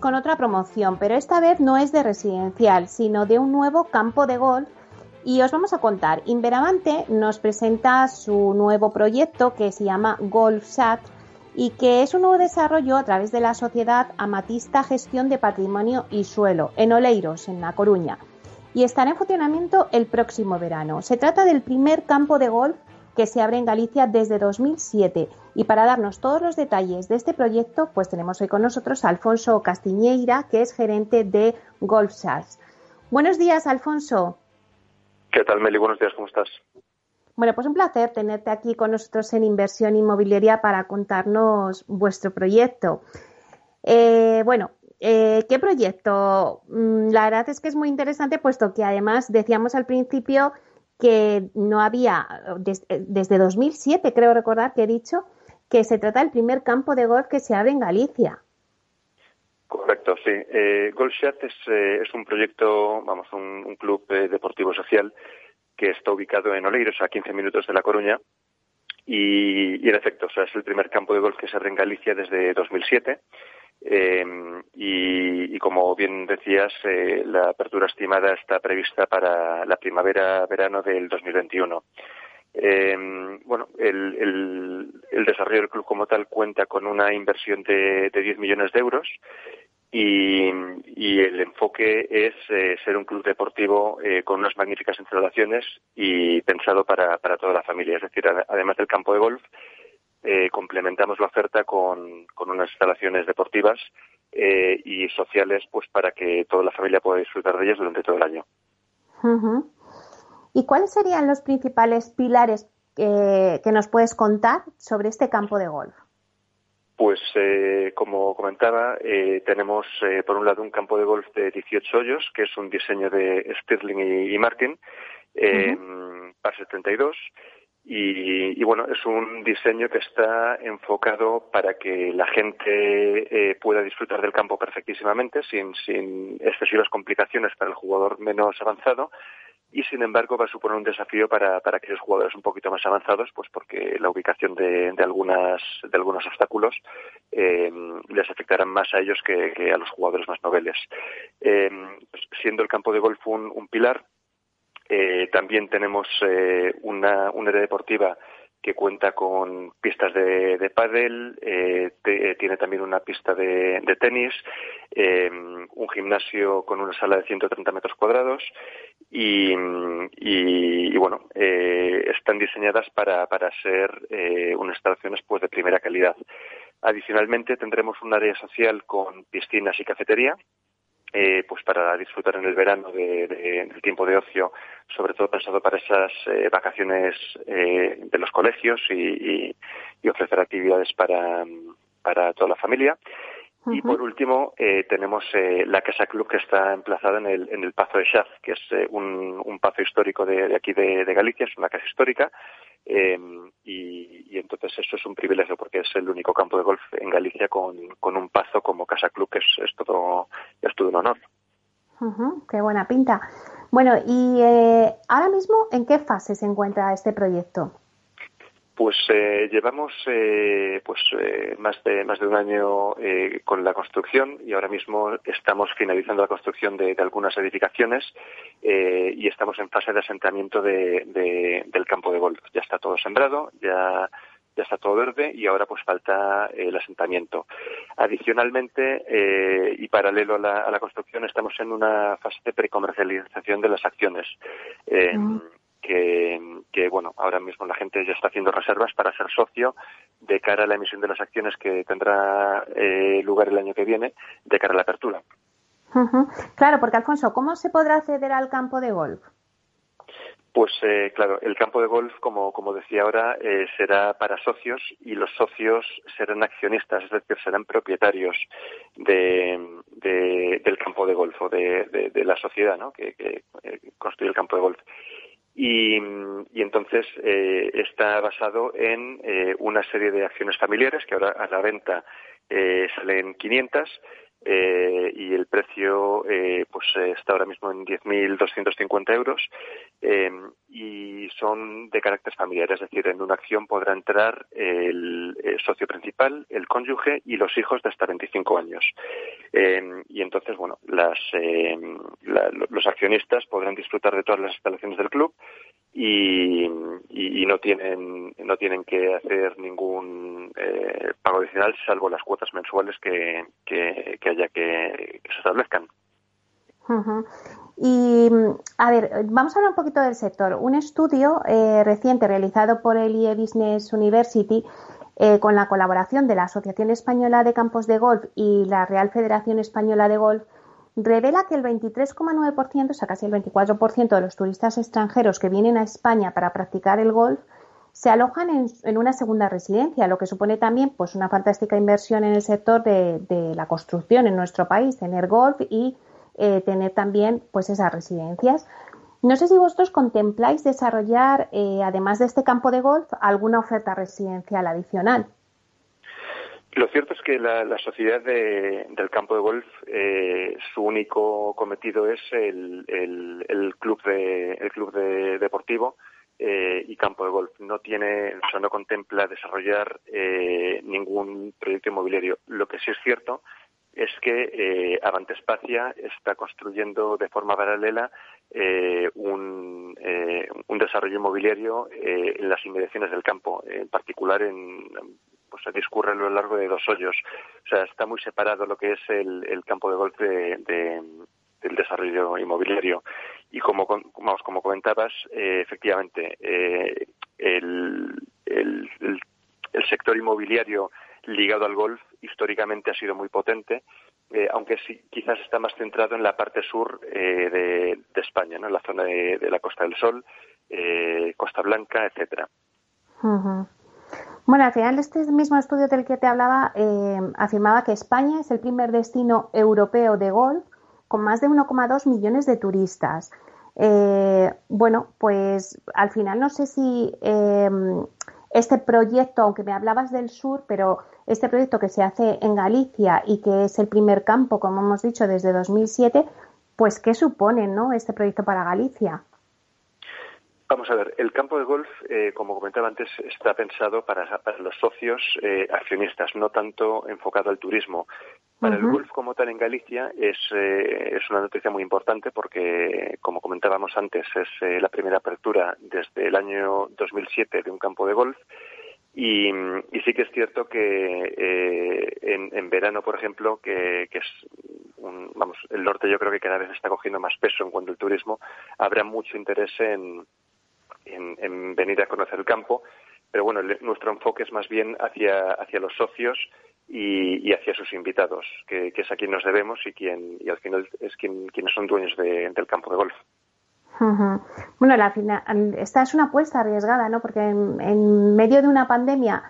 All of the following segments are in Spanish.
Con otra promoción, pero esta vez no es de residencial, sino de un nuevo campo de golf. Y os vamos a contar, Inveravante nos presenta su nuevo proyecto que se llama Golf Sat y que es un nuevo desarrollo a través de la sociedad Amatista Gestión de Patrimonio y Suelo en Oleiros, en La Coruña. Y estará en funcionamiento el próximo verano. Se trata del primer campo de golf que se abre en Galicia desde 2007. Y para darnos todos los detalles de este proyecto, pues tenemos hoy con nosotros a Alfonso Castiñeira, que es gerente de Golf Buenos días, Alfonso. ¿Qué tal, Meli? Buenos días, ¿cómo estás? Bueno, pues un placer tenerte aquí con nosotros en Inversión Inmobiliaria para contarnos vuestro proyecto. Eh, bueno, eh, ¿qué proyecto? Mm, la verdad es que es muy interesante, puesto que además decíamos al principio que no había, desde 2007 creo recordar que he dicho, que se trata del primer campo de golf que se abre en Galicia. Correcto, sí. Eh, es, eh, es, un proyecto, vamos, un, club eh, deportivo social que está ubicado en Oleiros, a 15 minutos de La Coruña. Y, y en efecto, o sea, es el primer campo de golf que se abre en Galicia desde 2007. Eh, y, como bien decías, eh, la apertura estimada está prevista para la primavera-verano del 2021. Eh, bueno, el, desarrollo del club como tal cuenta con una inversión de, de 10 millones de euros y, el enfoque es ser un club deportivo con unas magníficas instalaciones y pensado para, para toda la familia. Es decir, además del campo de golf, eh, complementamos la oferta con, unas instalaciones deportivas eh, y sociales pues para que toda la familia pueda disfrutar de ellas durante todo el año. ¿Y cuáles serían los principales pilares que nos puedes contar sobre este campo de golf? Pues eh, como comentaba, tenemos por un lado un campo de golf de 18 hoyos, que es un diseño de Stirling y, Martin, para 72 y, bueno, es un diseño que está enfocado para que la gente eh, pueda disfrutar del campo perfectísimamente, sin, sin excesivas complicaciones para el jugador menos avanzado. Y sin embargo va a suponer un desafío para, para aquellos jugadores un poquito más avanzados, pues porque la ubicación de, de algunas, de algunos obstáculos eh, les afectarán más a ellos que, a los jugadores más noveles. Eh, pues siendo el campo de golf un, un pilar, eh, también tenemos eh, una, área deportiva que cuenta con pistas de, de pádel, eh, tiene también una pista de, tenis, un gimnasio con una sala de 130 metros cuadrados y, y, bueno, están diseñadas para, para ser unas instalaciones pues de primera calidad. Adicionalmente tendremos un área social con piscinas y cafetería eh, pues para disfrutar en el verano de, del tiempo de ocio, sobre todo pensado para esas eh, vacaciones eh, de los colegios y, ofrecer actividades para, para toda la familia. Y por último, tenemos la Casa Club que está emplazada en el, en el Pazo de Chaz, que es un, un pazo histórico de, aquí de, Galicia, es una casa histórica Em, y, entonces eso es un privilegio porque es el único campo de golf en Galicia con, un pazo como Casa Club, que es, todo, es todo un honor. qué buena pinta. Bueno, y eh, ahora mismo, ¿en qué fase se encuentra este proyecto? Pues eh, llevamos eh, pues eh, más de más de un año con la construcción y ahora mismo estamos finalizando la construcción de, algunas edificaciones y estamos en fase de asentamiento de, del campo de golf. Ya está todo sembrado, ya ya está todo verde y ahora pues falta el asentamiento. Adicionalmente y paralelo a la, a la, construcción estamos en una fase de precomercialización de las acciones. Mm que, bueno, ahora mismo la gente ya está haciendo reservas para ser socio de cara a la emisión de las acciones que tendrá eh, lugar el año que viene, de cara a la apertura. Claro, porque Alfonso, ¿cómo se podrá acceder al campo de golf? Pues eh, claro, el campo de golf, como, como decía ahora, eh, será para socios y los socios serán accionistas, es decir, serán propietarios de, del campo de golf o de, la sociedad ¿no? que, que eh, construye el campo de golf. Y, y entonces eh, está basado en eh, una serie de acciones familiares que ahora a la venta eh, salen 500 eh, y el precio eh, pues está ahora mismo en 10.250 euros eh, y son de carácter familiar, es decir, en una acción podrá entrar el, socio principal, el cónyuge y los hijos de hasta 25 años. y entonces, bueno, las, los accionistas podrán disfrutar de todas las instalaciones del club y, y, no tienen no tienen que hacer ningún eh, pago adicional salvo las cuotas mensuales que, que, haya que, se establezcan. Y, a ver, vamos a hablar un poquito del sector. Un estudio eh, reciente realizado por el IE Business University eh, con la colaboración de la Asociación Española de Campos de Golf y la Real Federación Española de Golf revela que el 23,9%, o sea, casi el 24% de los turistas extranjeros que vienen a España para practicar el golf se alojan en, una segunda residencia, lo que supone también pues una fantástica inversión en el sector de, la construcción en nuestro país, tener golf y eh, tener también pues esas residencias. No sé si vosotros contempláis desarrollar, eh, además de este campo de golf, alguna oferta residencial adicional. Lo cierto es que la, sociedad del campo de golf, eh, su único cometido es el, club de, el club deportivo eh, y campo de golf. No tiene, o sea, no contempla desarrollar eh, ningún proyecto inmobiliario. Lo que sí es cierto es que Avantespacia está construyendo de forma paralela un, un, desarrollo inmobiliario en las inmediaciones del campo, en particular en pues se discurre a lo largo de dos hoyos. O sea, está muy separado lo que es el, campo de golf de, del desarrollo inmobiliario. Y como, como, como comentabas, eh, efectivamente, eh, el, el, sector inmobiliario ligado al golf históricamente ha sido muy potente, eh, aunque sí, quizás está más centrado en la parte sur de, España, ¿no? en la zona de, la Costa del Sol, Costa Blanca, etcétera. Bueno, al final este mismo estudio del que te hablaba eh, afirmaba que España es el primer destino europeo de golf con más de 1,2 millones de turistas. Eh, bueno, pues al final no sé si eh, este proyecto, aunque me hablabas del sur, pero este proyecto que se hace en Galicia y que es el primer campo, como hemos dicho, desde 2007, pues ¿qué supone ¿no? este proyecto para Galicia? Vamos a ver, el campo de golf, eh, como comentaba antes, está pensado para, los socios eh, accionistas, no tanto enfocado al turismo. Para el golf como tal en Galicia es, eh, es una noticia muy importante porque, como comentábamos antes, es la primera apertura desde el año 2007 de un campo de golf. Y, sí que es cierto que en, verano, por ejemplo, que, que es un, vamos, el norte yo creo que cada vez está cogiendo más peso en cuanto al turismo, habrá mucho interés en, en, venir a conocer el campo, pero bueno, nuestro enfoque es más bien hacia, hacia los socios y, hacia sus invitados, que, es a quien nos debemos y quien y al final es quien, quienes son dueños del campo de golf. Bueno, la esta es una apuesta arriesgada, ¿no? Porque en, medio de una pandemia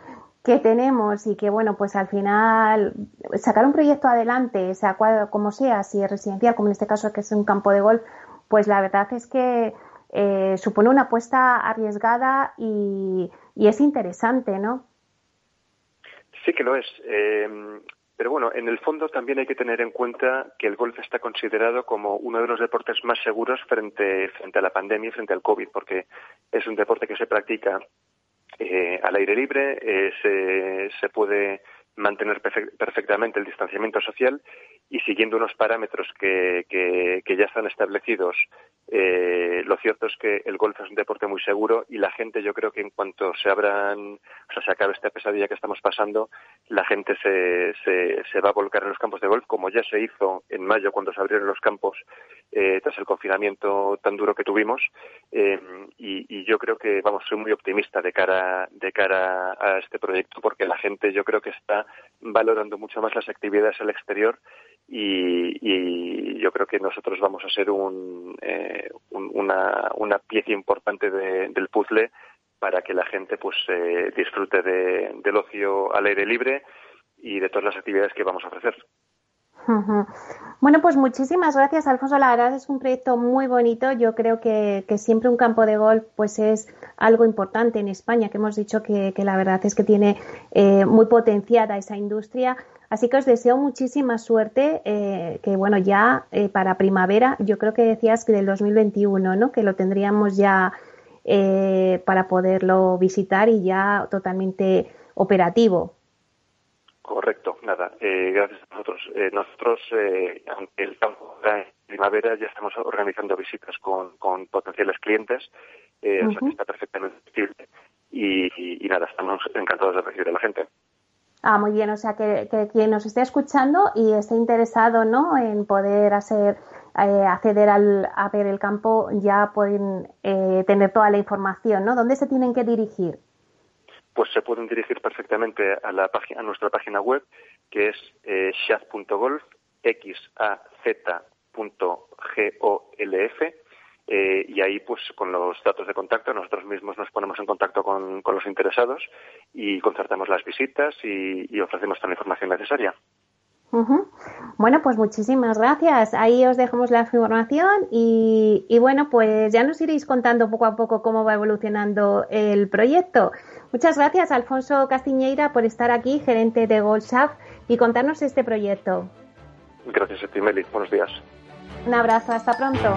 que tenemos y que, bueno, pues al final sacar un proyecto adelante, sea como sea, si es residencial, como en este caso que es un campo de golf, pues la verdad es que eh, supone una apuesta arriesgada y, es interesante, ¿no? Sí que lo es. Em, pero bueno, en el fondo también hay que tener en cuenta que el golf está considerado como uno de los deportes más seguros frente, frente a la pandemia y frente al COVID, porque es un deporte que se practica eh, al aire libre, eh, se, se puede mantener perfectamente el distanciamiento social y siguiendo unos parámetros que, que, ya están establecidos. Eh, lo cierto es que el golf es un deporte muy seguro y la gente, yo creo que en cuanto se abran, o sea, se acabe esta pesadilla que estamos pasando, la gente se, se, se, va a volcar en los campos de golf, como ya se hizo en mayo cuando se abrieron los campos eh, tras el confinamiento tan duro que tuvimos. Eh, y, yo creo que, vamos, soy muy optimista de cara, de cara a este proyecto porque la gente, yo creo que está valorando mucho más las actividades al exterior y, yo creo que nosotros vamos a ser un, eh, un, una, una pieza importante del puzzle para que la gente pues eh, disfrute del ocio al aire libre y de todas las actividades que vamos a ofrecer. Bueno, pues muchísimas gracias, Alfonso. La verdad es un proyecto muy bonito. Yo creo que, siempre un campo de golf pues es algo importante en España, que hemos dicho que, la verdad es que tiene eh, muy potenciada esa industria. Así que os deseo muchísima suerte, eh, que bueno, ya eh, para primavera, yo creo que decías que del 2021, ¿no? Que lo tendríamos ya para poderlo visitar y ya totalmente operativo. Correcto, nada, eh, gracias a nosotros. Eh, nosotros, eh, aunque el campo en primavera, ya estamos organizando visitas con, potenciales clientes, eh, o sea que está perfectamente posible. Y, nada, estamos encantados de recibir a la gente. Ah, muy bien, o sea que, quien nos esté escuchando y esté interesado ¿no? en poder hacer acceder al, a ver el campo, ya pueden tener toda la información, ¿no? ¿Dónde se tienen que dirigir? Pues se pueden dirigir perfectamente a, la a nuestra página web, que es eh, shaz.golf, x-a-z.golf, eh, y ahí, pues, con los datos de contacto, nosotros mismos nos ponemos en contacto con, los interesados y concertamos las visitas y, ofrecemos toda la información necesaria. Bueno, pues muchísimas gracias. Ahí os dejamos la información y, y, bueno, pues ya nos iréis contando poco a poco cómo va evolucionando el proyecto. Muchas gracias, Alfonso Castiñeira, por estar aquí, gerente de Goldshaf, y contarnos este proyecto. Gracias a ti, Meli. Buenos días. Un abrazo. Hasta pronto.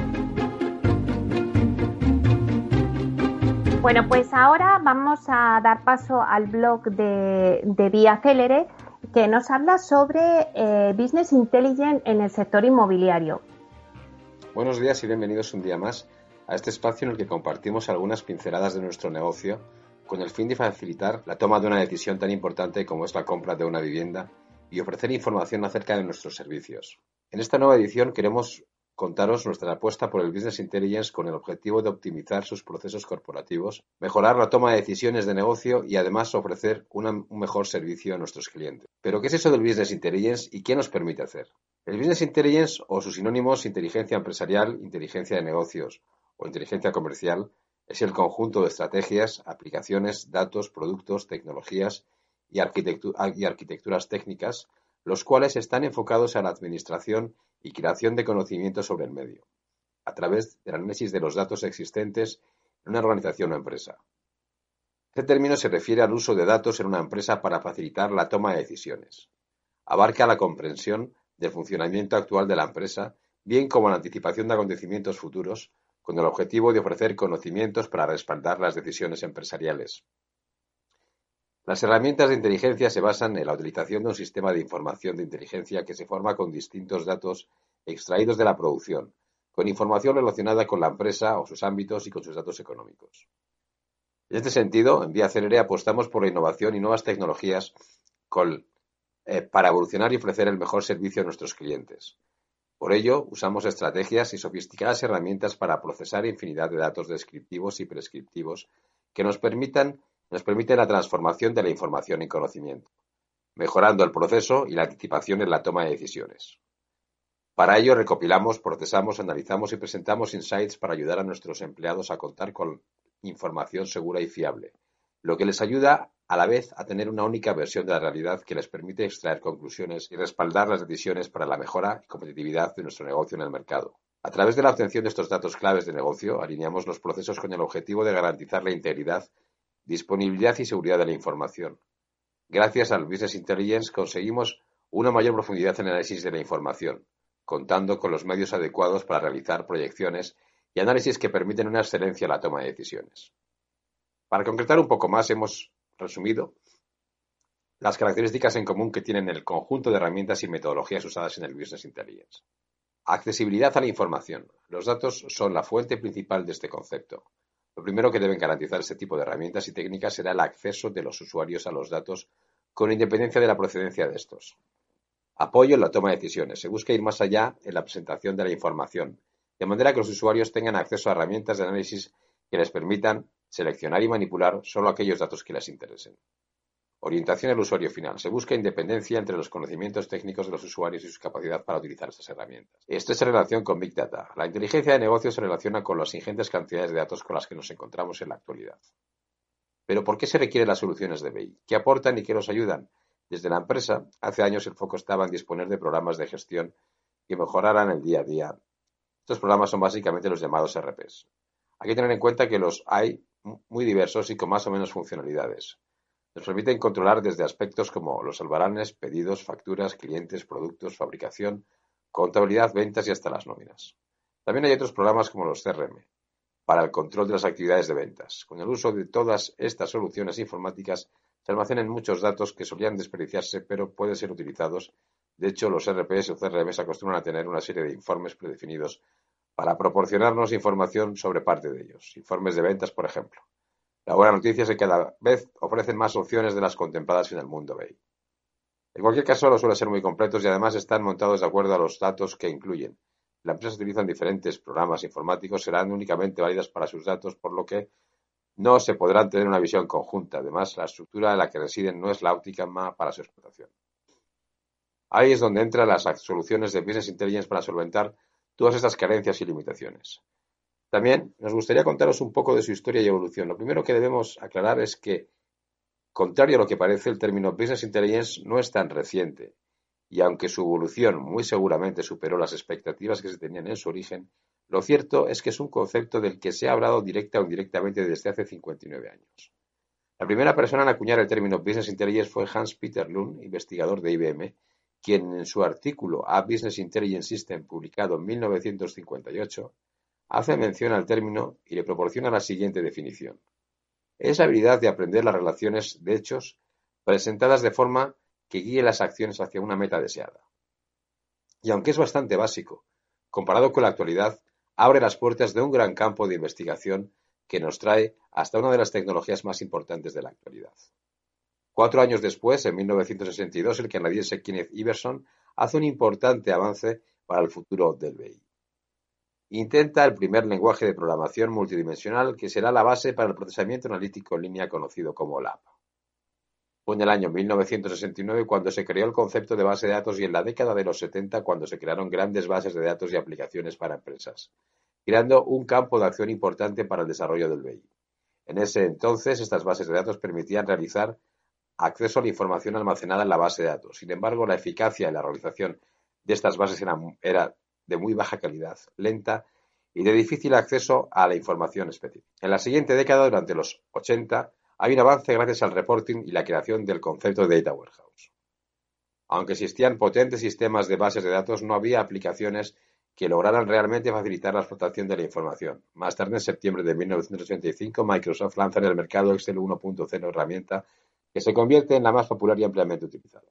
Bueno, pues ahora vamos a dar paso al blog de, Vía Célere que nos habla sobre eh, Business Intelligence en el sector inmobiliario. Buenos días y bienvenidos un día más a este espacio en el que compartimos algunas pinceladas de nuestro negocio con el fin de facilitar la toma de una decisión tan importante como es la compra de una vivienda y ofrecer información acerca de nuestros servicios. En esta nueva edición queremos contaros nuestra apuesta por el Business Intelligence con el objetivo de optimizar sus procesos corporativos, mejorar la toma de decisiones de negocio y además ofrecer un mejor servicio a nuestros clientes. Pero, ¿qué es eso del Business Intelligence y qué nos permite hacer? El Business Intelligence o sus sinónimos inteligencia empresarial, inteligencia de negocios o inteligencia comercial es el conjunto de estrategias, aplicaciones, datos, productos, tecnologías y, y arquitecturas técnicas los cuales están enfocados a la administración y creación de conocimiento sobre el medio, a través del análisis de los datos existentes en una organización o empresa. Este término se refiere al uso de datos en una empresa para facilitar la toma de decisiones. Abarca la comprensión del funcionamiento actual de la empresa, bien como la anticipación de acontecimientos futuros, con el objetivo de ofrecer conocimientos para respaldar las decisiones empresariales. Las herramientas de inteligencia se basan en la utilización de un sistema de información de inteligencia que se forma con distintos datos extraídos de la producción, con información relacionada con la empresa o sus ámbitos y con sus datos económicos. En este sentido, en Vía Celere apostamos por la innovación y nuevas tecnologías eh, para evolucionar y ofrecer el mejor servicio a nuestros clientes. Por ello, usamos estrategias y sofisticadas herramientas para procesar infinidad de datos descriptivos y prescriptivos que nos permitan nos permite la transformación de la información en conocimiento. mejorando el proceso y la anticipación en la toma de decisiones. Para ello recopilamos, procesamos, analizamos y presentamos insights para ayudar a nuestros empleados a contar con información segura y fiable, lo que les ayuda a la vez a tener una única versión de la realidad que les permite extraer conclusiones y respaldar las decisiones para la mejora y competitividad de nuestro negocio en el mercado. A través de la obtención de estos datos claves de negocio, alineamos los procesos con el objetivo de garantizar la integridad, disponibilidad y seguridad de la información. Gracias al Business Intelligence conseguimos una mayor profundidad en el análisis de la información, contando con los medios adecuados para realizar proyecciones y análisis que permiten una excelencia en la toma de decisiones. Para concretar un poco más, hemos resumido las características en común que tienen el conjunto de herramientas y metodologías usadas en el Business Intelligence. Accesibilidad a la información. Los datos son la fuente principal de este concepto. Lo primero que deben garantizar este tipo de herramientas y técnicas será el acceso de los usuarios a los datos con independencia de la procedencia de estos. Apoyo en la toma de decisiones. Se busca ir más allá en la presentación de la información, de manera que los usuarios tengan acceso a herramientas de análisis que les permitan seleccionar y manipular solo aquellos datos que les interesen. Orientación al usuario final. Se busca independencia entre los conocimientos técnicos de los usuarios y su capacidad para utilizar estas herramientas. Esto es en relación con Big Data. La inteligencia de negocios se relaciona con las ingentes cantidades de datos con las que nos encontramos en la actualidad. Pero ¿por qué se requieren las soluciones de BI? ¿Qué aportan y qué nos ayudan? Desde la empresa, hace años el foco estaba en disponer de programas de gestión que mejoraran el día a día. Estos programas son básicamente los llamados RPs. Hay que tener en cuenta que los hay muy diversos y con más o menos funcionalidades. Nos permiten controlar desde aspectos como los albaranes, pedidos, facturas, clientes, productos, fabricación, contabilidad, ventas y hasta las nóminas. También hay otros programas como los CRM, para el control de las actividades de ventas. Con el uso de todas estas soluciones informáticas se almacenan muchos datos que solían desperdiciarse, pero pueden ser utilizados. De hecho, los RPS o CRMs acostumbran a tener una serie de informes predefinidos para proporcionarnos información sobre parte de ellos, informes de ventas, por ejemplo. La buena noticia es que cada vez ofrecen más opciones de las contempladas en el mundo BEI. En cualquier caso, los suelen ser muy completos y además están montados de acuerdo a los datos que incluyen. La empresa utiliza diferentes programas informáticos, serán únicamente válidas para sus datos, por lo que no se podrán tener una visión conjunta. Además, la estructura en la que residen no es la óptima para su explotación. Ahí es donde entran las soluciones de Business Intelligence para solventar todas estas carencias y limitaciones. También nos gustaría contaros un poco de su historia y evolución. Lo primero que debemos aclarar es que, contrario a lo que parece, el término Business Intelligence no es tan reciente, y aunque su evolución muy seguramente superó las expectativas que se tenían en su origen, lo cierto es que es un concepto del que se ha hablado directa o indirectamente desde hace 59 años. La primera persona en acuñar el término Business Intelligence fue Hans Peter Lund, investigador de IBM, quien en su artículo A Business Intelligence System, publicado en 1958, hace mención al término y le proporciona la siguiente definición. Es la habilidad de aprender las relaciones de hechos presentadas de forma que guíe las acciones hacia una meta deseada. Y aunque es bastante básico, comparado con la actualidad, abre las puertas de un gran campo de investigación que nos trae hasta una de las tecnologías más importantes de la actualidad. Cuatro años después, en 1962, el canadiense Kenneth Iverson hace un importante avance para el futuro del BI. Intenta el primer lenguaje de programación multidimensional que será la base para el procesamiento analítico en línea conocido como LAP. Fue en el año 1969 cuando se creó el concepto de base de datos y en la década de los 70 cuando se crearon grandes bases de datos y aplicaciones para empresas, creando un campo de acción importante para el desarrollo del BI. En ese entonces, estas bases de datos permitían realizar acceso a la información almacenada en la base de datos. Sin embargo, la eficacia en la realización de estas bases era, era de muy baja calidad, lenta y de difícil acceso a la información específica. En la siguiente década, durante los 80, hay un avance gracias al reporting y la creación del concepto de Data Warehouse. Aunque existían potentes sistemas de bases de datos, no había aplicaciones que lograran realmente facilitar la explotación de la información. Más tarde, en septiembre de 1985, Microsoft lanza en el mercado Excel 1.0 herramienta que se convierte en la más popular y ampliamente utilizada.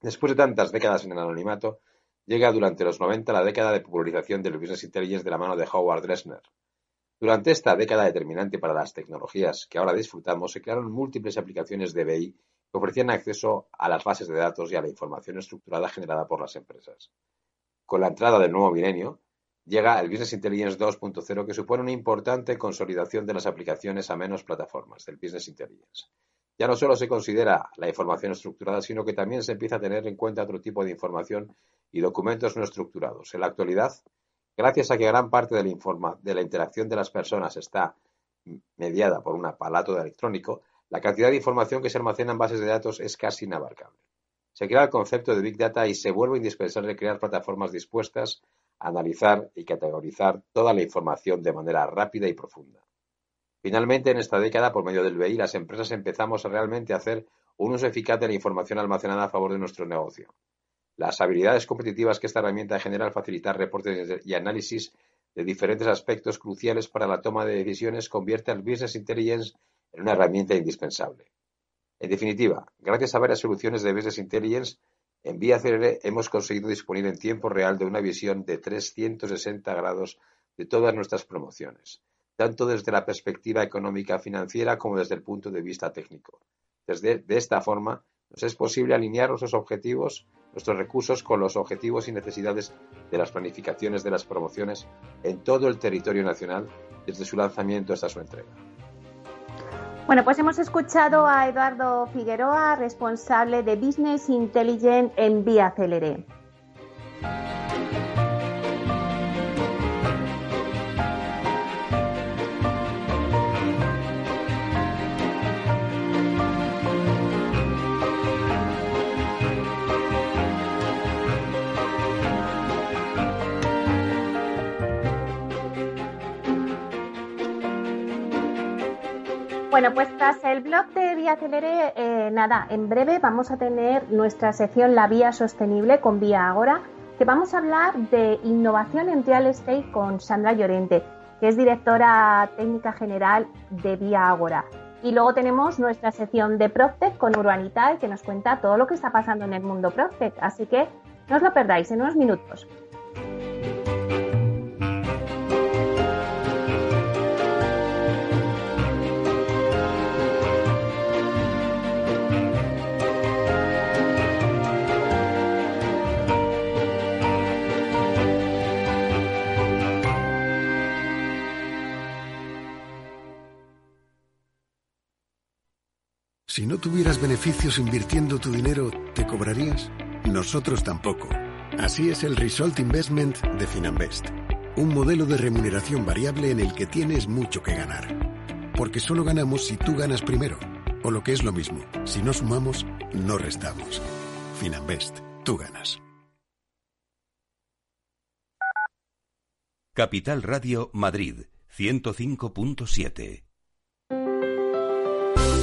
Después de tantas décadas en el anonimato, llega durante los 90 la década de popularización del Business Intelligence de la mano de Howard Dresner, durante esta década determinante para las tecnologías que ahora disfrutamos, se crearon múltiples aplicaciones de BI que ofrecían acceso a las bases de datos y a la información estructurada generada por las empresas. Con la entrada del nuevo milenio, llega el Business Intelligence 2.0 que supone una importante consolidación de las aplicaciones a menos plataformas del Business Intelligence. Ya no solo se considera la información estructurada, sino que también se empieza a tener en cuenta otro tipo de información y documentos no estructurados. En la actualidad, gracias a que gran parte de la, de interacción de las personas está mediada por un aparato electrónico, la cantidad de información que se almacena en bases de datos es casi inabarcable. Se crea el concepto de Big Data y se vuelve indispensable crear plataformas dispuestas a analizar y categorizar toda la información de manera rápida y profunda. Finalmente, en esta década, por medio del BI, las empresas empezamos a realmente hacer un uso eficaz de la información almacenada a favor de nuestro negocio. Las habilidades competitivas que esta herramienta genera al facilitar reportes y análisis de diferentes aspectos cruciales para la toma de decisiones convierte al Business Intelligence en una herramienta indispensable. En definitiva, gracias a varias soluciones de Business Intelligence, en Vía CRR hemos conseguido disponer en tiempo real de una visión de 360 grados de todas nuestras promociones, tanto desde la perspectiva económica financiera como desde el punto de vista técnico. Desde, de esta forma, nos es posible alinear nuestros objetivos, nuestros recursos con los objetivos y necesidades de las planificaciones de las promociones en todo el territorio nacional desde su lanzamiento hasta su entrega. Bueno, pues hemos escuchado a Eduardo Figueroa, responsable de Business Intelligence en Vía Celere. Bueno, pues tras el blog de Vía Celere, eh, nada, en breve vamos a tener nuestra sección La Vía Sostenible con Vía Agora, que vamos a hablar de innovación en real estate con Sandra Llorente, que es directora técnica general de Vía Agora. Y luego tenemos nuestra sección de Proctec con Urbanita, que nos cuenta todo lo que está pasando en el mundo Proctec. Así que no os lo perdáis en unos minutos. Si no tuvieras beneficios invirtiendo tu dinero, ¿te cobrarías? Nosotros tampoco. Así es el Result Investment de Finanbest. Un modelo de remuneración variable en el que tienes mucho que ganar. Porque solo ganamos si tú ganas primero. O lo que es lo mismo, si no sumamos, no restamos. Finanbest, tú ganas. Capital Radio Madrid, 105.7.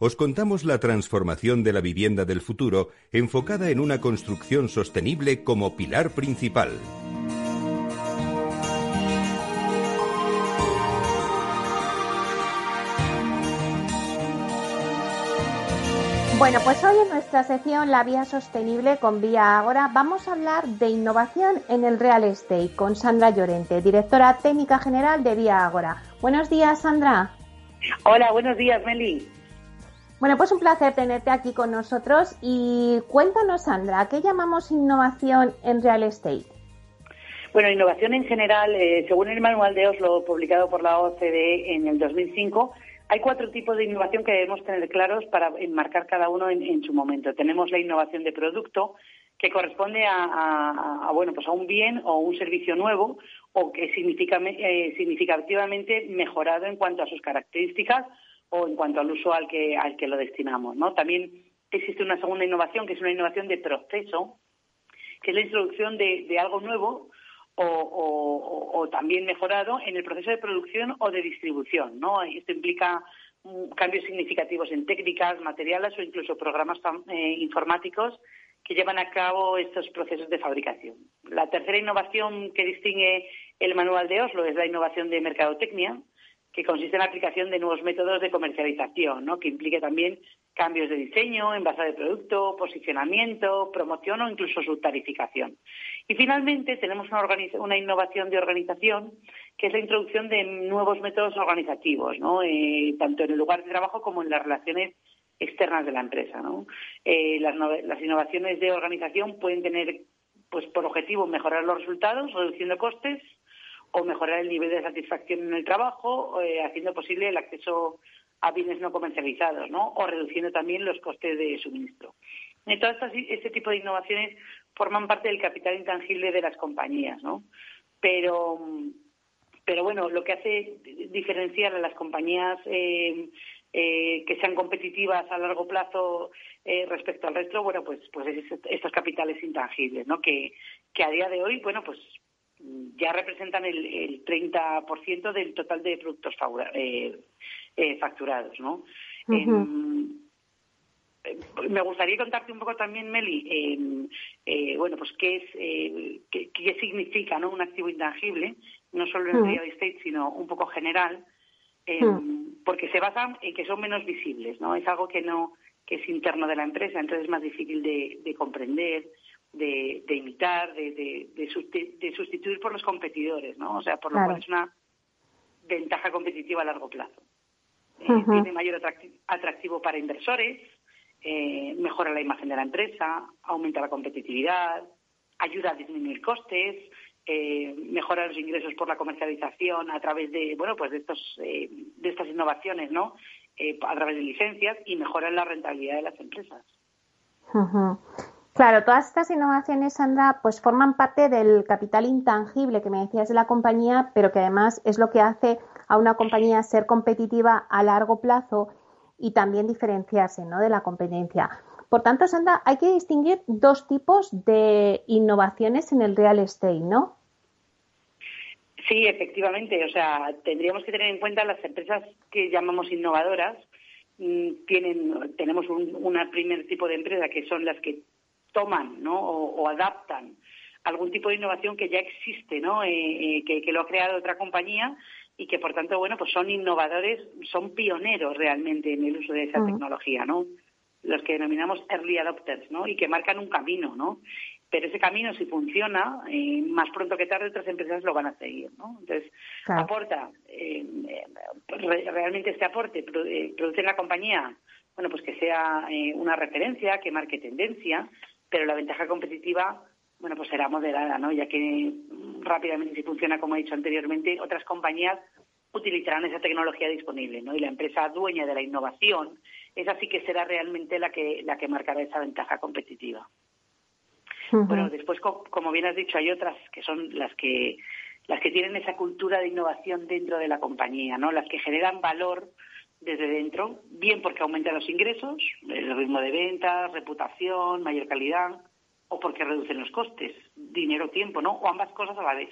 os contamos la transformación de la vivienda del futuro enfocada en una construcción sostenible como pilar principal. Bueno, pues hoy en nuestra sección La Vía Sostenible con Vía Agora vamos a hablar de innovación en el real estate con Sandra Llorente, directora técnica general de Vía Agora. Buenos días, Sandra. Hola, buenos días, Meli. Bueno, pues un placer tenerte aquí con nosotros y cuéntanos, Sandra, ¿qué llamamos innovación en real estate? Bueno, innovación en general, eh, según el manual de Oslo publicado por la OCDE en el 2005, hay cuatro tipos de innovación que debemos tener claros para enmarcar cada uno en, su momento. Tenemos la innovación de producto, que corresponde a, bueno pues a un bien o un servicio nuevo o que significa, eh, significativamente mejorado en cuanto a sus características o en cuanto al uso al que, al que lo destinamos. También existe una segunda innovación, que es una innovación de proceso, que es la introducción de, algo nuevo o, también mejorado en el proceso de producción o de distribución. Esto implica mm, cambios significativos en técnicas, materiales o incluso programas eh, informáticos que llevan a cabo estos procesos de fabricación. La tercera innovación que distingue el manual de Oslo es la innovación de mercadotecnia, que consiste en la aplicación de nuevos métodos de comercialización, ¿no? que implique también cambios de diseño, envase de producto, posicionamiento, promoción o incluso su tarificación. Y finalmente tenemos una, una innovación de organización, que es la introducción de nuevos métodos organizativos, ¿no? Eh, tanto en el lugar de trabajo como en las relaciones externas de la empresa. ¿no? Eh, las, las innovaciones de organización pueden tener pues por objetivo mejorar los resultados, reduciendo costes, o mejorar el nivel de satisfacción en el trabajo, eh, haciendo posible el acceso a bienes no comercializados, ¿no? O reduciendo también los costes de suministro. Todas este tipo de innovaciones forman parte del capital intangible de las compañías, ¿no? Pero, pero bueno, lo que hace diferenciar a las compañías eh, eh, que sean competitivas a largo plazo respecto al resto, bueno, pues, pues estos capitales intangibles, ¿no? Que, que a día de hoy, bueno, pues ya representan el, el 30% del total de productos eh, eh, facturados, ¿no? Eh, me gustaría contarte un poco también, Meli, eh, bueno, pues qué es, eh, qué, qué, significa, ¿no? Un activo intangible, no solo en el real estate, sino un poco general, em, porque se basan en que son menos visibles, ¿no? Es algo que no que es interno de la empresa, entonces es más difícil de, de comprender, de, imitar, de, de, sustituir por los competidores, ¿no? O sea, por lo cual es una ventaja competitiva a largo plazo. Eh, tiene mayor atractivo para inversores, eh, mejora la imagen de la empresa, aumenta la competitividad, ayuda a disminuir costes, eh, mejora los ingresos por la comercialización a través de bueno pues de estos de estas innovaciones no a través de licencias y mejora la rentabilidad de las empresas Claro, todas estas innovaciones, Sandra, pues forman parte del capital intangible que me decías de la compañía, pero que además es lo que hace a una compañía ser competitiva a largo plazo y también diferenciarse ¿no? de la competencia. Por tanto, Sandra, hay que distinguir dos tipos de innovaciones en el real estate, ¿no? Sí, efectivamente. O sea, tendríamos que tener en cuenta las empresas que llamamos innovadoras. Mm, tienen, tenemos un primer tipo de empresa que son las que toman ¿no? o, adaptan algún tipo de innovación que ya existe, ¿no? Eh, eh, que, lo ha creado otra compañía y que por tanto, bueno, pues son innovadores, son pioneros realmente en el uso de esa tecnología, ¿no? Los que denominamos early adopters, ¿no? Y que marcan un camino, ¿no? Pero ese camino, si funciona, eh, más pronto que tarde otras empresas lo van a seguir, ¿no? Entonces, aporta, realmente este aporte produce en la compañía, bueno, pues que sea una referencia, que marque tendencia, pero la ventaja competitiva, bueno, pues será moderada, ¿no? Ya que rápidamente, si funciona como he dicho anteriormente, otras compañías utilizarán esa tecnología disponible, ¿no? Y la empresa dueña de la innovación, esa sí que será realmente la que, la que marcará esa ventaja competitiva. Bueno, después, como bien has dicho, hay otras que son las que las que tienen esa cultura de innovación dentro de la compañía, ¿no? Las que generan valor desde dentro, bien porque aumentan los ingresos, el ritmo de ventas, reputación, mayor calidad, o porque reducen los costes, dinero, tiempo, ¿no? O ambas cosas a la vez.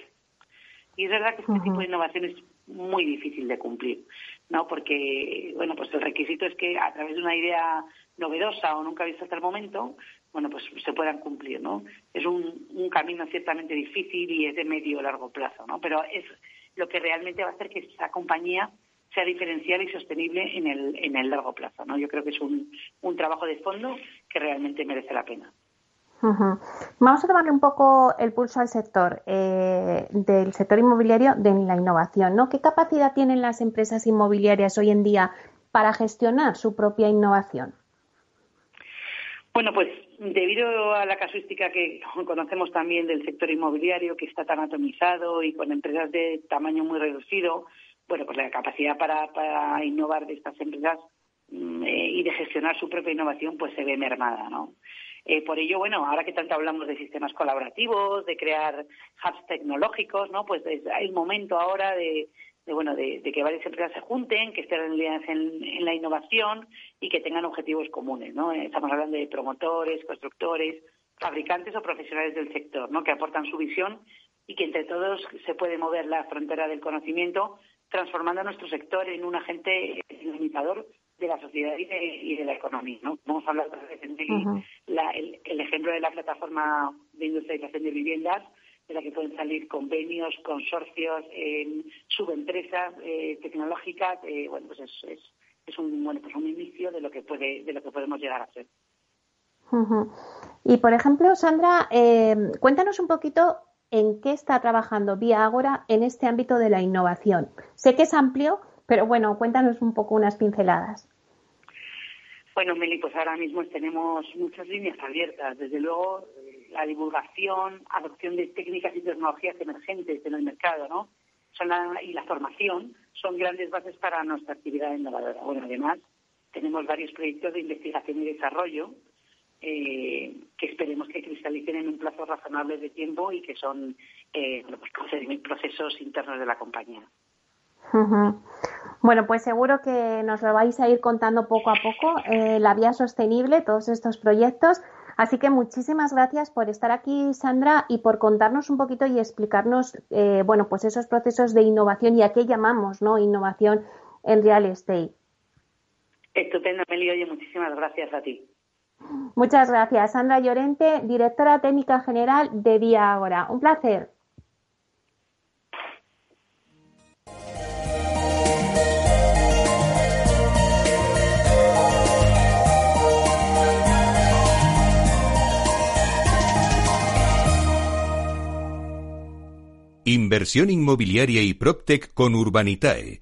Y es verdad que este tipo de innovación es muy difícil de cumplir, ¿no? Porque, bueno, pues el requisito es que a través de una idea novedosa o nunca vista hasta el momento, bueno, pues se puedan cumplir, ¿no? Es un, un camino ciertamente difícil y es de medio o largo plazo, ¿no? Pero es lo que realmente va a hacer que esa compañía sea diferencial y sostenible en el, en el largo plazo, ¿no? Yo creo que es un, un trabajo de fondo que realmente merece la pena. Vamos a tomarle un poco el pulso al sector eh, del sector inmobiliario de la innovación, ¿no? ¿Qué capacidad tienen las empresas inmobiliarias hoy en día para gestionar su propia innovación? Bueno, pues debido a la casuística que conocemos también del sector inmobiliario, que está tan atomizado y con empresas de tamaño muy reducido, bueno, pues la capacidad para, para innovar de estas empresas mm, eh, y de gestionar su propia innovación, pues se ve mermada, ¿no? Eh, por ello, bueno, ahora que tanto hablamos de sistemas colaborativos, de crear hubs tecnológicos, ¿no? Pues es el momento ahora de, bueno, de, que varias empresas se junten, que estén alineadas en, en, la innovación y que tengan objetivos comunes, ¿no? Estamos hablando de promotores, constructores, fabricantes o profesionales del sector, ¿no? Que aportan su visión y que entre todos se puede mover la frontera del conocimiento, transformando nuestro sector en un agente limitador de la sociedad y de, la economía. ¿no? Vamos a hablar de el, ejemplo de la plataforma de industrialización de viviendas, de la que pueden salir convenios, consorcios, eh, subempresas eh, tecnológicas. Eh, bueno, pues es, es, un bueno pues un inicio de lo que puede de lo que podemos llegar a ser. Y por ejemplo, Sandra, eh, cuéntanos un poquito en qué está trabajando Vía Agora en este ámbito de la innovación. Sé que es amplio, pero bueno, cuéntanos un poco unas pinceladas. Bueno, Meli, pues ahora mismo tenemos muchas líneas abiertas. Desde luego, eh, la divulgación, adopción de técnicas y tecnologías emergentes en el mercado, ¿no? Son y la formación son grandes bases para nuestra actividad innovadora. Bueno, además, tenemos varios proyectos de investigación y desarrollo eh, que esperemos que cristalicen en un plazo razonable de tiempo y que son eh, pues, procesos internos de la compañía. Bueno, pues seguro que nos lo vais a ir contando poco a poco, eh, la vía sostenible, todos estos proyectos. Así que muchísimas gracias por estar aquí, Sandra, y por contarnos un poquito y explicarnos, eh, bueno, pues esos procesos de innovación y a qué llamamos, ¿no? Innovación en real estate. Estupendo, Meli. Oye, muchísimas gracias a ti. Muchas gracias, Sandra Llorente, directora técnica general de Vía Ahora. Un placer. Inversión inmobiliaria y PropTech con Urbanitae,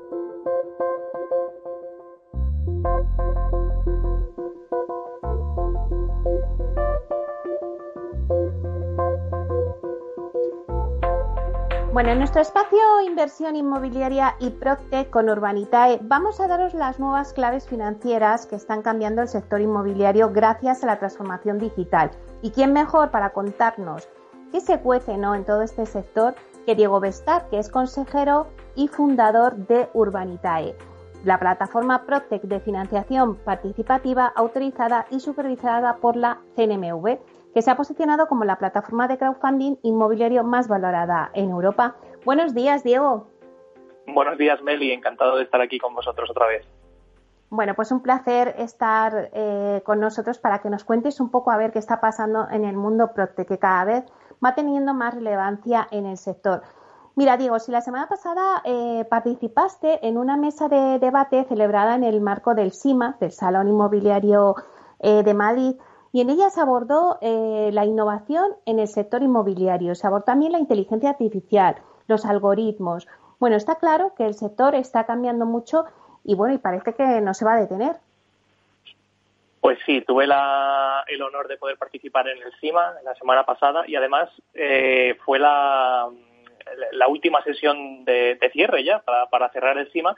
Bueno, en nuestro espacio Inversión Inmobiliaria y Procte con Urbanitae vamos a daros las nuevas claves financieras que están cambiando el sector inmobiliario gracias a la transformación digital. ¿Y quién mejor para contarnos qué se cuece ¿no? en todo este sector que Diego Bestar, que es consejero y fundador de Urbanitae, la plataforma Proctec de financiación participativa autorizada y supervisada por la CNMV? Que se ha posicionado como la plataforma de crowdfunding inmobiliario más valorada en Europa. Buenos días, Diego. Buenos días, Meli. Encantado de estar aquí con vosotros otra vez. Bueno, pues un placer estar eh, con nosotros para que nos cuentes un poco a ver qué está pasando en el mundo Procte, que cada vez va teniendo más relevancia en el sector. Mira, Diego, si la semana pasada eh, participaste en una mesa de debate celebrada en el marco del SIMA, del Salón Inmobiliario eh, de Madrid, y en ella se abordó eh, la innovación en el sector inmobiliario, se abordó también la inteligencia artificial, los algoritmos. Bueno, está claro que el sector está cambiando mucho y bueno, y parece que no se va a detener. Pues sí, tuve el honor de poder participar en el CIMA la semana pasada y además eh, fue la, la, última sesión de, cierre ya para, cerrar el CIMA,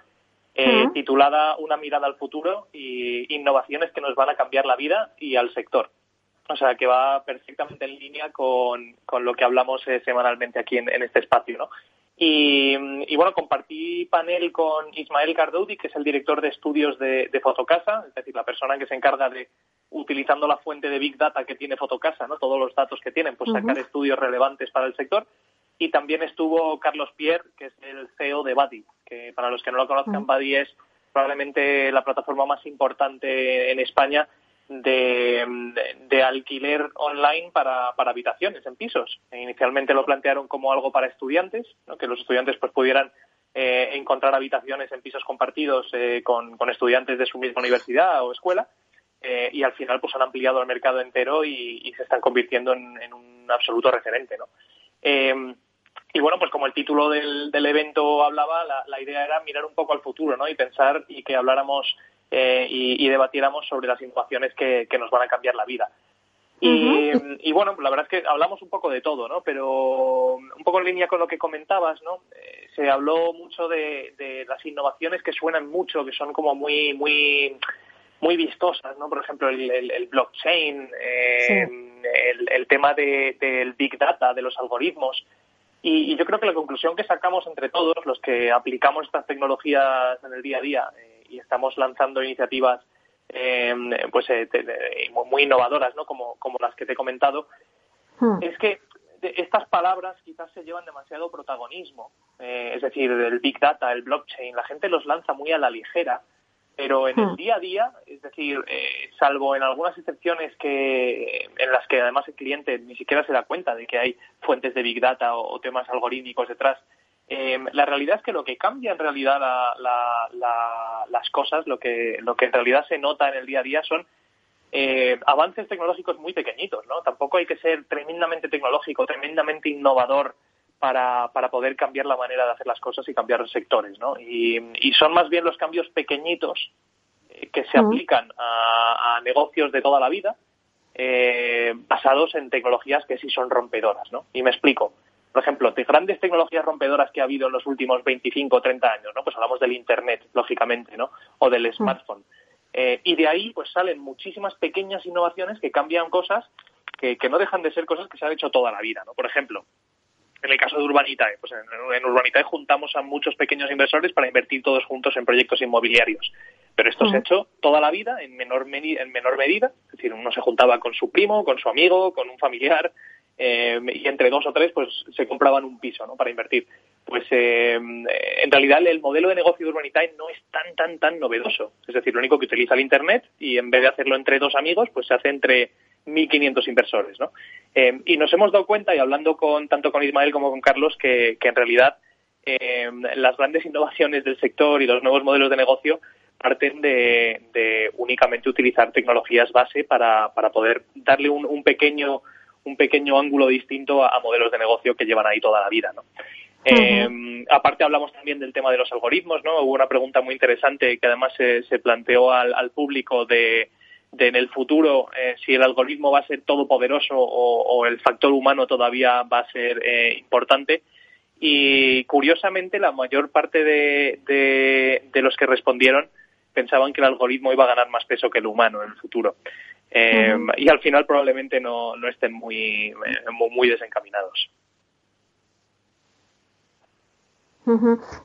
eh, titulada Una mirada al futuro y innovaciones que nos van a cambiar la vida y al sector. O sea, que va perfectamente en línea con, con lo que hablamos eh, semanalmente aquí en, en, este espacio, ¿no? Y, bueno, compartí panel con Ismael Cardoudi, que es el director de estudios de, Fotocasa, es decir, la persona que se encarga de, utilizando la fuente de Big Data que tiene Fotocasa, ¿no? todos los datos que tienen, pues sacar estudios relevantes para el sector. Y también estuvo Carlos Pierre, que es el CEO de Buddy, que para los que no lo conozcan, Buddy es probablemente la plataforma más importante en España de, alquiler online para, habitaciones en pisos. Inicialmente lo plantearon como algo para estudiantes, que los estudiantes pues pudieran eh, encontrar habitaciones en pisos compartidos eh, con, estudiantes de su misma universidad o escuela. Eh, y al final pues han ampliado el mercado entero y, se están convirtiendo en, un absoluto referente. ¿no? Y bueno, pues como el título del, evento hablaba, la, la, idea era mirar un poco al futuro ¿no? y pensar y que habláramos eh, y, debatiéramos sobre las innovaciones que, nos van a cambiar la vida. Y, bueno, la verdad es que hablamos un poco de todo, ¿no? Pero un poco en línea con lo que comentabas, ¿no? Eh, se habló mucho de, las innovaciones que suenan mucho, que son como muy, muy, muy vistosas, ¿no? Por ejemplo, el, blockchain, eh, el, tema del big data, de los algoritmos. Y, yo creo que la conclusión que sacamos entre todos, los que aplicamos estas tecnologías en el día a día, y estamos lanzando iniciativas eh, pues eh, muy innovadoras, ¿no? Como, como las que te he comentado, hmm. es que estas palabras quizás se llevan demasiado protagonismo. Eh, es decir, el Big Data, el blockchain, la gente los lanza muy a la ligera, pero en el hmm. día a día, es decir, salvo en algunas excepciones que en las que además el cliente ni siquiera se da cuenta de que hay fuentes de Big Data o temas algorítmicos detrás, eh, la realidad es que lo que cambia en realidad las cosas, lo que, lo que en realidad se nota en el día a día son eh, avances tecnológicos muy pequeñitos, ¿no? Tampoco hay que ser tremendamente tecnológico, tremendamente innovador para, para poder cambiar la manera de hacer las cosas y cambiar los sectores, ¿no? Y, son más bien los cambios pequeñitos eh, que se aplican a, negocios de toda la vida, basados en tecnologías que sí son rompedoras, ¿no? Y me explico por ejemplo, de grandes tecnologías rompedoras que ha habido en los últimos 25 o 30 años, ¿no? Pues hablamos del Internet, lógicamente, ¿no? O del smartphone. Eh, y de ahí, pues salen muchísimas pequeñas innovaciones que cambian cosas que, no dejan de ser cosas que se han hecho toda la vida, ¿no? Por ejemplo, en el caso de Urbanitae, pues en, Urbanitae juntamos a muchos pequeños inversores para invertir todos juntos en proyectos inmobiliarios. Pero esto se ha mm. hecho toda la vida en menor, en menor medida. Es decir, uno se juntaba con su primo, con su amigo, con un familiar, eh, y entre dos o tres pues se compraban un piso ¿no? para invertir. Pues eh, en realidad el modelo de negocio de Urbanitae no es tan, tan, tan novedoso. Es decir, lo único que utiliza el Internet y en vez de hacerlo entre dos amigos, pues se hace entre 1.500 inversores. ¿no? Eh, y nos hemos dado cuenta, y hablando con tanto con Ismael como con Carlos, que, en realidad las grandes innovaciones del sector y los nuevos modelos de negocio parten de, únicamente utilizar tecnologías base para, para poder darle un, un pequeño un pequeño ángulo distinto a, modelos de negocio que llevan ahí toda la vida, ¿no? Eh, aparte hablamos también del tema de los algoritmos, ¿no? Hubo una pregunta muy interesante que además se, planteó al, público de, en el futuro eh, si el algoritmo va a ser todopoderoso o, o el factor humano todavía va a ser eh, importante. Y curiosamente la mayor parte de, de los que respondieron pensaban que el algoritmo iba a ganar más peso que el humano en el futuro. Eh, y al final probablemente no, no estén muy, muy desencaminados.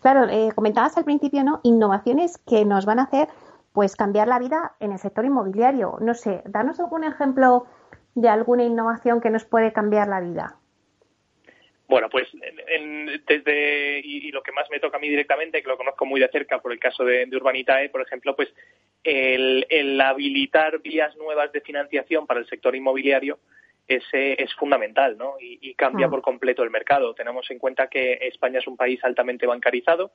Claro, eh, comentabas al principio, ¿no? Innovaciones que nos van a hacer, pues, cambiar la vida en el sector inmobiliario. No sé, danos algún ejemplo de alguna innovación que nos puede cambiar la vida. Bueno, pues desde, y, lo que más me toca a mí directamente, que lo conozco muy de cerca por el caso de, Urbanitae, por ejemplo, pues el, habilitar vías nuevas de financiación para el sector inmobiliario es, es fundamental, ¿no? Y, cambia ah. por completo el mercado. Tenemos en cuenta que España es un país altamente bancarizado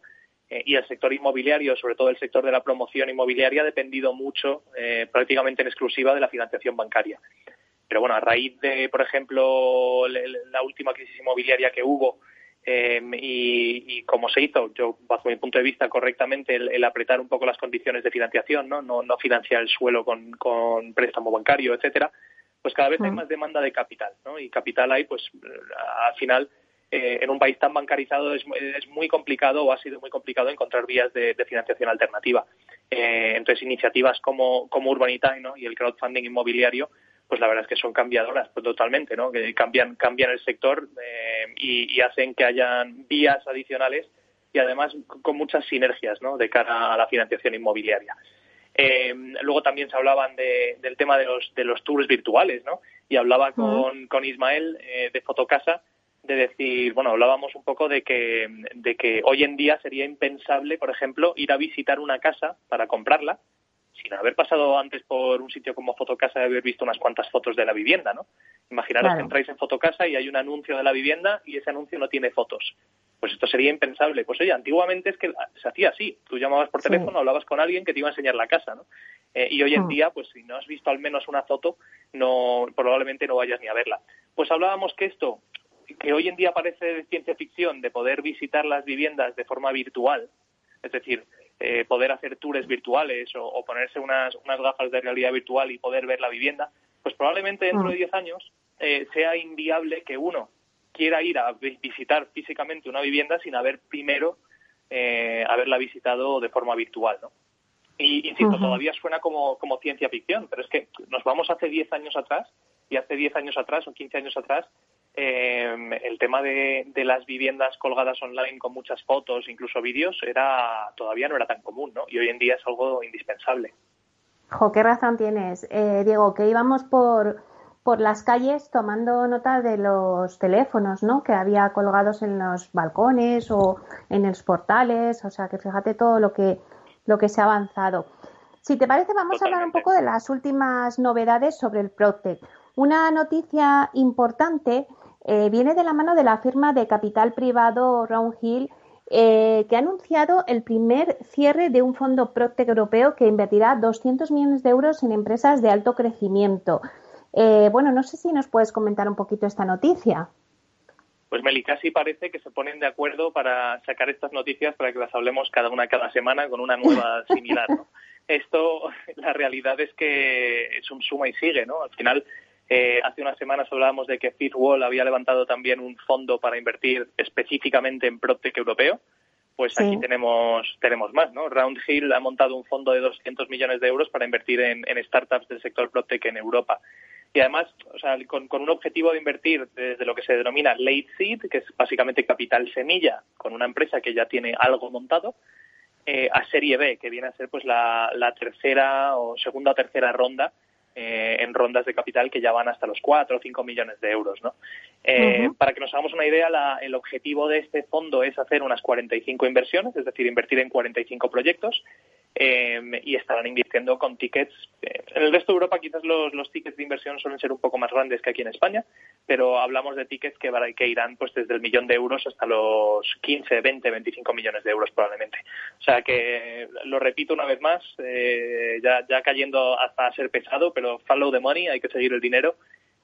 eh, y el sector inmobiliario, sobre todo el sector de la promoción inmobiliaria, ha dependido mucho, eh, prácticamente en exclusiva, de la financiación bancaria. Pero bueno, a raíz de, por ejemplo, la última crisis inmobiliaria que hubo Em, y, como se hizo, yo bajo mi punto de vista correctamente, el, apretar un poco las condiciones de financiación, no, no, no financiar el suelo con, con préstamo bancario, etcétera, pues cada vez hay más demanda de capital, ¿no? Y capital hay, pues al final eh, en un país tan bancarizado es, es, muy complicado o ha sido muy complicado encontrar vías de, financiación alternativa. Eh, entonces iniciativas como, como Urbanita ¿no? y el crowdfunding inmobiliario pues la verdad es que son cambiadoras pues, totalmente, ¿no? Que cambian, cambian el sector eh, y, hacen que hayan vías adicionales y además con muchas sinergias, ¿no? De cara a la financiación inmobiliaria. Eh, luego también se hablaban del tema de los, de los tours virtuales, ¿no? Y hablaba con, con Ismael eh, de Fotocasa de decir, bueno, hablábamos un poco de que, de que hoy en día sería impensable, por ejemplo, ir a visitar una casa para comprarla sin haber pasado antes por un sitio como Fotocasa y haber visto unas cuantas fotos de la vivienda, ¿no? Imaginaros que entráis en Fotocasa y hay un anuncio de la vivienda y ese anuncio no tiene fotos. Pues esto sería impensable. Pues oye, antiguamente es que se hacía así. Tú llamabas por teléfono, hablabas con alguien que te iba a enseñar la casa, ¿no? Eh, y hoy en mm. día, pues si no has visto al menos una foto, no probablemente no vayas ni a verla. Pues hablábamos que esto, que hoy en día parece de ciencia ficción, de poder visitar las viviendas de forma virtual, es decir, eh, poder hacer tours virtuales o, ponerse unas, unas, gafas de realidad virtual y poder ver la vivienda, pues probablemente dentro de 10 mm. años eh, sea inviable que uno quiera ir a visitar físicamente una vivienda sin haber primero eh, haberla visitado de forma virtual, ¿no? Y insisto, todavía suena como, como ciencia ficción, pero es que nos vamos hace 10 años atrás y hace 10 años atrás o 15 años atrás eh, el tema de, las viviendas colgadas online con muchas fotos, incluso vídeos, era todavía no era tan común, ¿no? Y hoy en día es algo indispensable. Jo, qué razón tienes, eh, Diego, que íbamos por, por las calles tomando nota de los teléfonos, ¿no? Que había colgados en los balcones o en los portales, o sea, que fíjate todo lo que lo que se ha avanzado. Si te parece, vamos a hablar un poco de las últimas novedades sobre el Protec. Una noticia importante eh, viene de la mano de la firma de capital privado Roundhill, eh, que ha anunciado el primer cierre de un fondo Proctec europeo que invertirá 200 millones de euros en empresas de alto crecimiento. Eh, bueno, no sé si nos puedes comentar un poquito esta noticia. Pues Meli, casi parece que se ponen de acuerdo para sacar estas noticias para que las hablemos cada una cada semana con una nueva similar. Esto, la realidad es que es un suma y sigue, ¿no? Al final, eh, hace unas semanas hablábamos de que Fitwall había levantado también un fondo para invertir específicamente en PropTech europeo. Pues aquí tenemos, tenemos más, ¿no? Roundhill ha montado un fondo de 200 millones de euros para invertir en, startups del sector PropTech en Europa. Y además, o sea, con, un objetivo de invertir desde lo que se denomina late seed, que es básicamente capital semilla, con una empresa que ya tiene algo montado, eh, a serie B, que viene a ser pues la, la tercera o segunda o tercera ronda eh, en rondas de capital que ya van hasta los 4 o 5 millones de euros. ¿no? Eh, para que nos hagamos una idea, el objetivo de este fondo es hacer unas 45 inversiones, es decir, invertir en 45 proyectos eh, y estarán invirtiendo con tickets. en el resto de Europa quizás los, los, tickets de inversión suelen ser un poco más grandes que aquí en España, pero hablamos de tickets que, que irán pues desde el millón de euros hasta los 15, 20, 25 millones de euros probablemente. O sea que, lo repito una vez más, ya, ya cayendo hasta ser pesado, pero pero follow the money, hay que seguir el dinero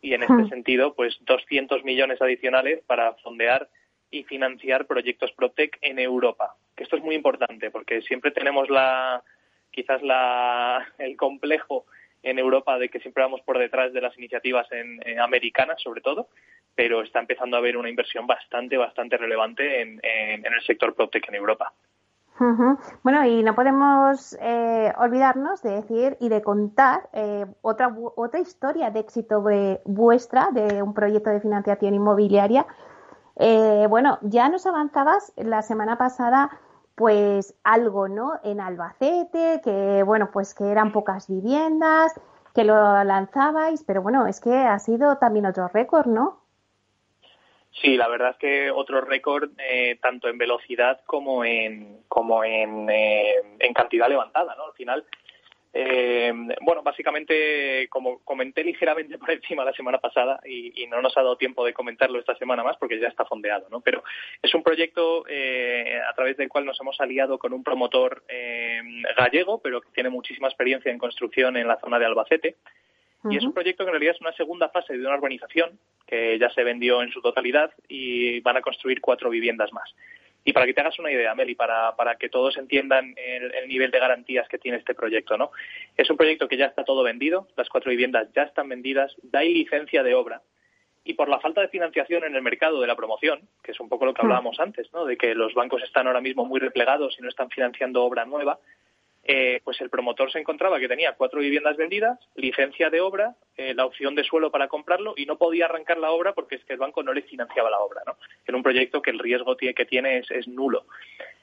y en este hmm. sentido, pues 200 millones adicionales para fondear y financiar proyectos PropTech en Europa. Que esto es muy importante porque siempre tenemos la quizás la el complejo en Europa de que siempre vamos por detrás de las iniciativas en, americanas, sobre todo, pero está empezando a haber una inversión bastante, bastante relevante en, en el sector PropTech en Europa. Bueno, y no podemos eh, olvidarnos de decir y de contar eh, otra, otra historia de éxito vuestra de un proyecto de financiación inmobiliaria. Eh, bueno, ya nos avanzabas la semana pasada pues algo, ¿no? En Albacete, que bueno, pues que eran pocas viviendas, que lo lanzabais, pero bueno, es que ha sido también otro récord, ¿no? Sí, la verdad es que otro récord eh, tanto en velocidad como en como en, eh, en cantidad levantada, ¿no? Al final, eh, bueno, básicamente, como comenté ligeramente por encima la semana pasada y, no nos ha dado tiempo de comentarlo esta semana más porque ya está fondeado, ¿no? Pero es un proyecto a través del cual nos hemos aliado con un promotor gallego, pero que tiene muchísima experiencia en construcción en la zona de Albacete. Y es un proyecto que en realidad es una segunda fase de una urbanización que ya se vendió en su totalidad y van a construir cuatro viviendas más. Y para que te hagas una idea, Meli, para, para que todos entiendan el, el, nivel de garantías que tiene este proyecto, ¿no? Es un proyecto que ya está todo vendido, las cuatro viviendas ya están vendidas, da licencia de obra, y por la falta de financiación en el mercado de la promoción, que es un poco lo que hablábamos antes, ¿no? de que los bancos están ahora mismo muy replegados y no están financiando obra nueva, eh, pues el promotor se encontraba que tenía cuatro viviendas vendidas, licencia de obra, eh, la opción de suelo para comprarlo y no podía arrancar la obra porque es que el banco no le financiaba la obra, ¿no? En un proyecto que el riesgo que tiene es, nulo.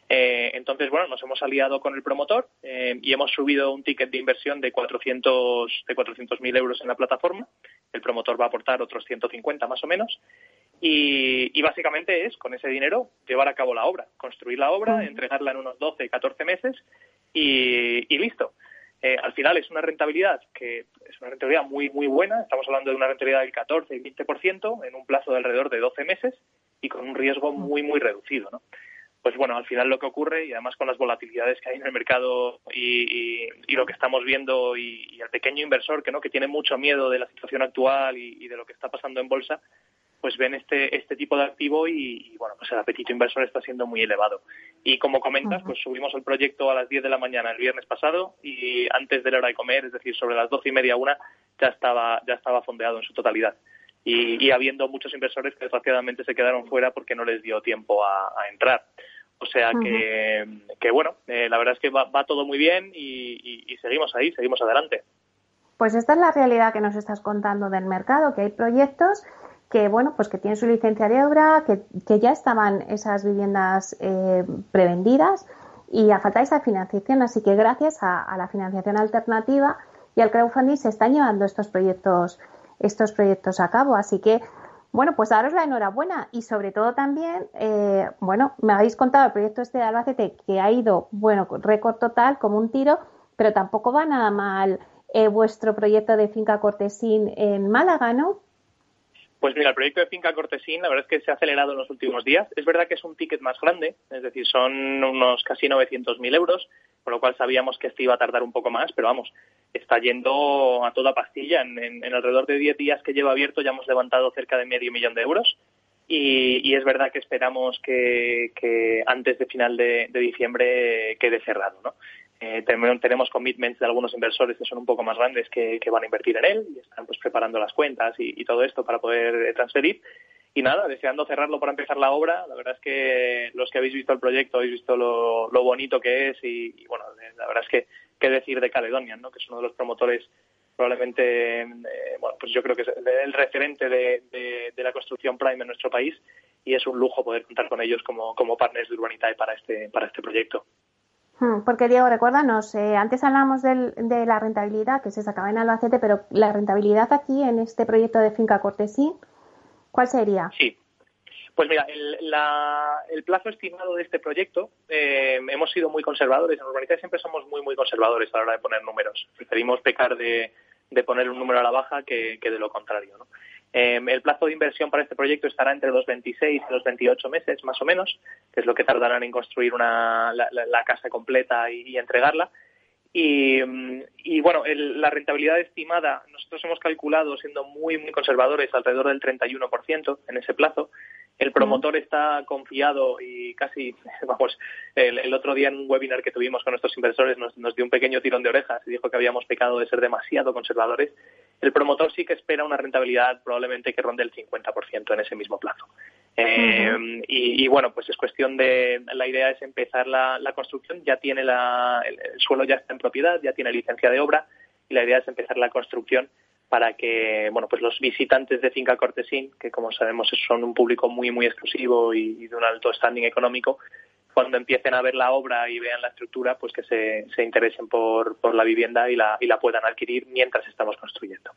Eh, entonces, bueno, nos hemos aliado con el promotor y hemos subido un ticket de inversión de 400 de 400.000 euros en la plataforma. El promotor va a aportar otros 150 más o menos. Y, y, básicamente es, con ese dinero, llevar a cabo la obra, construir la obra, entregarla en unos 12, 14 meses y, listo. Eh, al final es una rentabilidad que es una rentabilidad muy muy buena, estamos hablando de una rentabilidad del 14 y 20% en un plazo de alrededor de 12 meses y con un riesgo muy muy reducido, ¿no? Pues bueno, al final lo que ocurre y además con las volatilidades que hay en el mercado y, lo que estamos viendo y, el pequeño inversor que no que tiene mucho miedo de la situación actual y de lo que está pasando en bolsa, pues ven este, este tipo de activo y, bueno, pues el apetito inversor está siendo muy elevado. Y como comentas, pues subimos el proyecto a las 10 de la mañana el viernes pasado y antes de la hora de comer, es decir, sobre las 12 y media, una, ya estaba, ya estaba fondeado en su totalidad. Y, habiendo muchos inversores que desgraciadamente se quedaron fuera porque no les dio tiempo a, entrar. O sea que, que bueno, eh, la verdad es que va, todo muy bien y, y, seguimos ahí, seguimos adelante. Pues esta es la realidad que nos estás contando del mercado, que hay proyectos que bueno, pues que tienen su licencia de obra, que, que ya estaban esas viviendas eh, prevendidas y a falta de esa financiación. Así que gracias a, la financiación alternativa y al crowdfunding se están llevando estos proyectos, estos proyectos a cabo. Así que bueno, pues daros la enhorabuena y sobre todo también, eh, bueno, me habéis contado el proyecto este de Albacete que ha ido, bueno, récord total, como un tiro, pero tampoco va nada mal eh, vuestro proyecto de finca cortesín en Málaga, ¿no? Pues mira, el proyecto de Finca Cortesín, la verdad es que se ha acelerado en los últimos días. Es verdad que es un ticket más grande, es decir, son unos casi 900.000 euros, por lo cual sabíamos que este iba a tardar un poco más, pero vamos, está yendo a toda pastilla. En, alrededor de 10 días que lleva abierto ya hemos levantado cerca de medio millón de euros. Y, es verdad que esperamos que, antes de final de diciembre quede cerrado, ¿no? Eh, tenemos commitments de algunos inversores que son un poco más grandes que, van a invertir en él y están pues preparando las cuentas y, todo esto para poder eh, transferir. Y nada, deseando cerrarlo para empezar la obra. La verdad es que los que habéis visto el proyecto habéis visto lo, bonito que es y, bueno, la verdad es que qué decir de Caledonian, ¿no? que es uno de los promotores probablemente, eh, bueno, pues yo creo que es el referente de, la construcción prime en nuestro país y es un lujo poder contar con ellos como, como partners de Urbanitae para este, para este proyecto. Hmm, porque Diego, recuérdanos, eh, antes hablamos de la rentabilidad que se sacaba en Albacete, pero la rentabilidad aquí en este proyecto de Finca Cortesín, ¿cuál sería? Sí. Pues mira, el, plazo estimado de este proyecto, eh, hemos sido muy conservadores. En Urbanita siempre somos muy, muy conservadores a la hora de poner números. Preferimos pecar de, poner un número a la baja que, que de lo contrario. ¿no? Em, el plazo de inversión para este proyecto estará entre los 26 y los 28 meses, más o menos, que es lo que tardarán en construir una, la, casa completa y, entregarla. Y, bueno, la rentabilidad estimada, nosotros hemos calculado, siendo muy, muy conservadores, alrededor del 31% en ese plazo. El promotor está confiado y casi, vamos, el, otro día en un webinar que tuvimos con nuestros inversores nos, nos dio un pequeño tirón de orejas y dijo que habíamos pecado de ser demasiado conservadores. El promotor sí que espera una rentabilidad probablemente que ronde el 50% en ese mismo plazo. Eh, y, bueno, pues es cuestión de, la idea es empezar la, construcción, ya tiene la, el, suelo ya está en propiedad, ya tiene licencia de obra y la idea es empezar la construcción para que bueno pues los visitantes de Finca Cortesín, que como sabemos son un público muy muy exclusivo y de un alto standing económico, cuando empiecen a ver la obra y vean la estructura, pues que se, se interesen por, por la vivienda y la, y la puedan adquirir mientras estamos construyendo.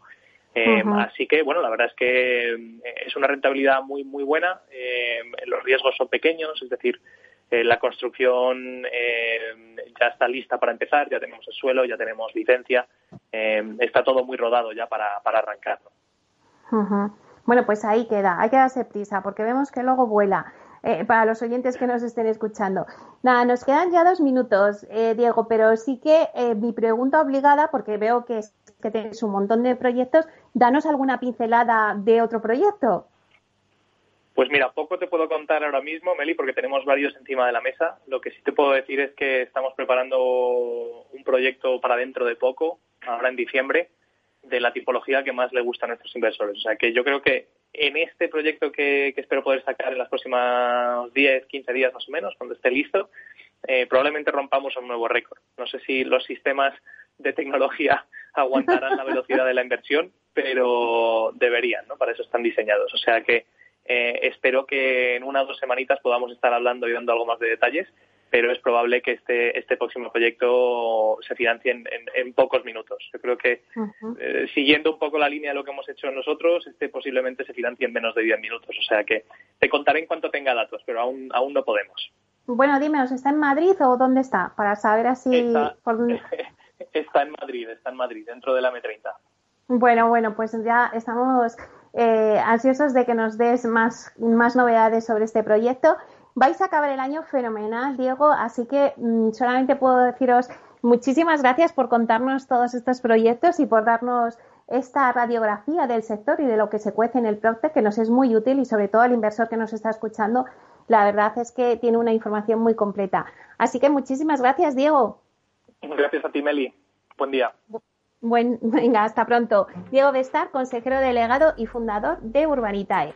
Eh, así que, bueno, la verdad es que eh, es una rentabilidad muy, muy buena. Eh, los riesgos son pequeños, es decir, la construcción ya está lista para empezar, ya tenemos el suelo, ya tenemos licencia, está todo muy rodado ya para, para arrancar. Bueno, pues ahí queda, hay que darse prisa porque vemos que luego vuela. eh, para los oyentes que nos estén escuchando. Nada, nos quedan ya dos minutos, eh, Diego, pero sí que eh, mi pregunta obligada, porque veo que, que tienes un montón de proyectos, danos alguna pincelada de otro proyecto. Pues mira, poco te puedo contar ahora mismo, Meli, porque tenemos varios encima de la mesa. Lo que sí te puedo decir es que estamos preparando un proyecto para dentro de poco, ahora en diciembre, de la tipología que más le gusta a nuestros inversores. O sea que yo creo que en este proyecto que, espero poder sacar en los próximos 10, 15 días más o menos, cuando esté listo, eh, probablemente rompamos un nuevo récord. No sé si los sistemas de tecnología aguantarán la velocidad de la inversión, pero deberían, ¿no? Para eso están diseñados. O sea que eh, espero que en una o dos semanitas podamos estar hablando y dando algo más de detalles, pero es probable que este, este próximo proyecto se financie en, pocos minutos. Yo creo que, eh, siguiendo un poco la línea de lo que hemos hecho nosotros, este posiblemente se financie en menos de 10 minutos. O sea que te contaré en cuanto tenga datos, pero aún, aún no podemos. Bueno, dime, ¿está en Madrid o dónde está? Para saber así... Está, está en Madrid, está en Madrid, dentro de la M30. Bueno, bueno, pues ya estamos eh, ansiosos de que nos des más, más novedades sobre este proyecto. Vais a acabar el año fenomenal, Diego, así que mm, solamente puedo deciros muchísimas gracias por contarnos todos estos proyectos y por darnos esta radiografía del sector y de lo que se cuece en el Procte, que nos es muy útil y sobre todo al inversor que nos está escuchando, la verdad es que tiene una información muy completa. Así que muchísimas gracias, Diego. Gracias a ti, Meli. Buen día. Buen, venga, hasta pronto. Diego Bestar, consejero delegado y fundador de Urbanitae.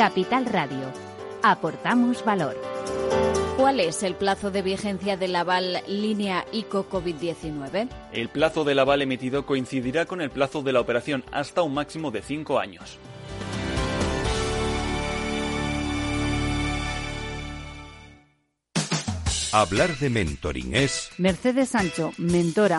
Capital Radio. Aportamos valor. ¿Cuál es el plazo de vigencia del aval línea ICO COVID-19? El plazo del aval emitido coincidirá con el plazo de la operación hasta un máximo de cinco años. Hablar de mentoring es... Mercedes Sancho, mentora.